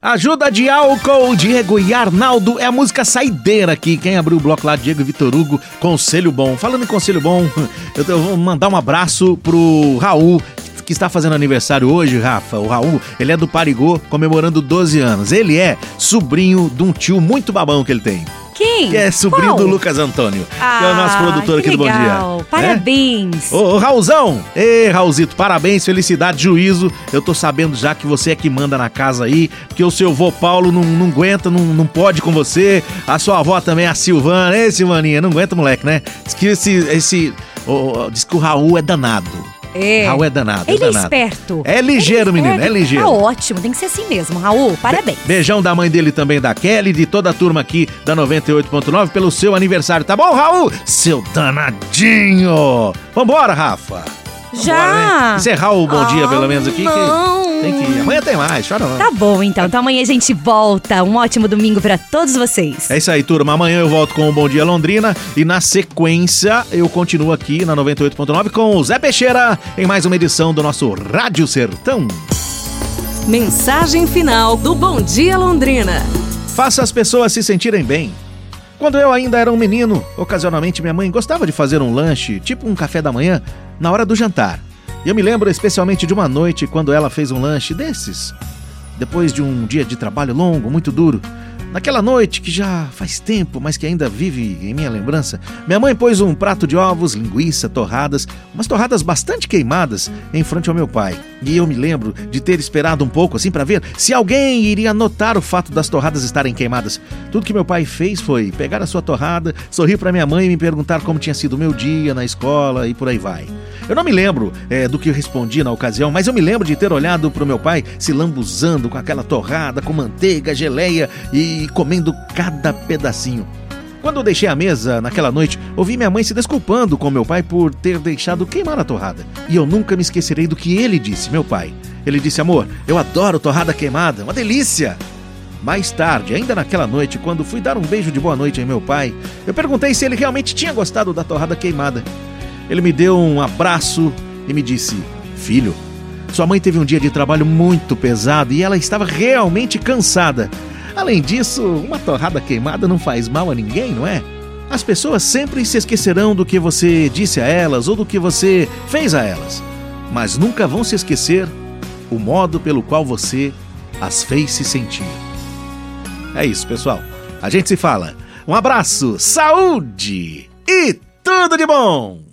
Ajuda de álcool, Diego e Arnaldo. É a música saideira aqui. Quem abriu o bloco lá, Diego e Vitor Hugo, Conselho Bom. Falando em Conselho Bom, eu vou mandar um abraço pro Raul, que está fazendo aniversário hoje, Rafa. O Raul, ele é do Parigô, comemorando 12 anos. Ele é sobrinho de um tio muito babão que ele tem. Quem? Que é sobrinho Qual? do Lucas Antônio, ah, que é o nosso produtor aqui que do Bom legal. Dia. Parabéns. É? Ô, ô, Raulzão! Ê, Raulzito, parabéns, felicidade, juízo. Eu tô sabendo já que você é que manda na casa aí, porque o seu vô Paulo não, não aguenta, não, não pode com você. A sua avó também, a Silvana. Ê, Silvaninha, não aguenta, moleque, né? Diz que esse. esse ô, diz que o Raul é danado. É. Raul é danado. Ele é danado. esperto. É ligeiro, Ele menino, é ligeiro. Tá ótimo, tem que ser assim mesmo, Raul. Parabéns. Beijão da mãe dele também, da Kelly, de toda a turma aqui da 98.9 pelo seu aniversário, tá bom, Raul? Seu danadinho! Vambora, Rafa! Já? Né? Encerrar o bom dia, Ah, pelo menos, aqui. não. Que tem que ir. Amanhã tem mais, chora não. Tá bom, então. Então amanhã a gente volta. Um ótimo domingo pra todos vocês. É isso aí, turma. Amanhã eu volto com o Bom Dia Londrina e na sequência eu continuo aqui na 98.9 com o Zé Peixeira em mais uma edição do nosso Rádio Sertão. Mensagem final do Bom Dia Londrina. Faça as pessoas se sentirem bem. Quando eu ainda era um menino, ocasionalmente minha mãe gostava de fazer um lanche, tipo um café da manhã, na hora do jantar. E eu me lembro especialmente de uma noite quando ela fez um lanche desses. Depois de um dia de trabalho longo, muito duro. Naquela noite que já faz tempo, mas que ainda vive em minha lembrança, minha mãe pôs um prato de ovos, linguiça, torradas, umas torradas bastante queimadas, em frente ao meu pai. E eu me lembro de ter esperado um pouco assim para ver se alguém iria notar o fato das torradas estarem queimadas. Tudo que meu pai fez foi pegar a sua torrada, sorrir para minha mãe e me perguntar como tinha sido o meu dia na escola e por aí vai. Eu não me lembro é, do que respondi na ocasião, mas eu me lembro de ter olhado para o meu pai se lambuzando com aquela torrada, com manteiga, geleia e comendo cada pedacinho. Quando eu deixei a mesa naquela noite, ouvi minha mãe se desculpando com meu pai por ter deixado queimar a torrada. E eu nunca me esquecerei do que ele disse, meu pai. Ele disse: Amor, eu adoro torrada queimada, uma delícia! Mais tarde, ainda naquela noite, quando fui dar um beijo de boa noite em meu pai, eu perguntei se ele realmente tinha gostado da torrada queimada. Ele me deu um abraço e me disse: Filho, sua mãe teve um dia de trabalho muito pesado e ela estava realmente cansada. Além disso, uma torrada queimada não faz mal a ninguém, não é? As pessoas sempre se esquecerão do que você disse a elas ou do que você fez a elas, mas nunca vão se esquecer o modo pelo qual você as fez se sentir. É isso, pessoal. A gente se fala. Um abraço, saúde e tudo de bom!